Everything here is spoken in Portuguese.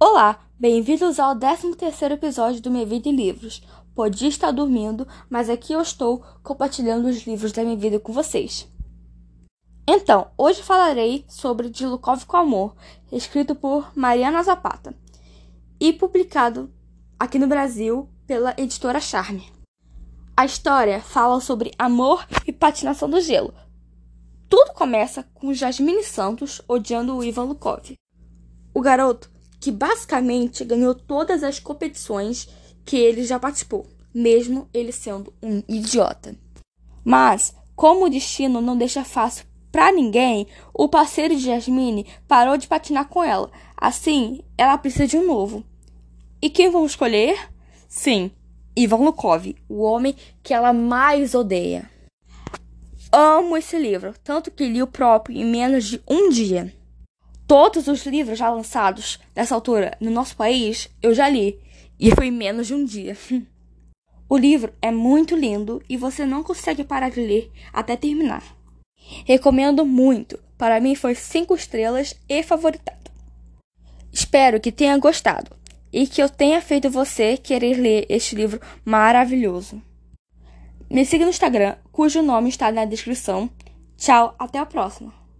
Olá, bem-vindos ao 13º episódio do Minha Vida em Livros. Podia estar dormindo, mas aqui eu estou compartilhando os livros da minha vida com vocês. Então, hoje falarei sobre De Lukov com Amor, escrito por Mariana Zapata e publicado aqui no Brasil pela editora Charme. A história fala sobre amor e patinação do gelo. Tudo começa com Jasmine Santos odiando o Ivan Lukov. O garoto que basicamente ganhou todas as competições que ele já participou, mesmo ele sendo um idiota. Mas, como o destino não deixa fácil para ninguém, o parceiro de Jasmine parou de patinar com ela. Assim, ela precisa de um novo. E quem vamos escolher? Sim, Ivan Lukov, o homem que ela mais odeia. Amo esse livro, tanto que li o próprio em menos de um dia. Todos os livros já lançados nessa altura no nosso país eu já li, e foi menos de um dia. o livro é muito lindo e você não consegue parar de ler até terminar. Recomendo muito, para mim foi 5 estrelas e favoritado. Espero que tenha gostado e que eu tenha feito você querer ler este livro maravilhoso. Me siga no Instagram, cujo nome está na descrição. Tchau, até a próxima!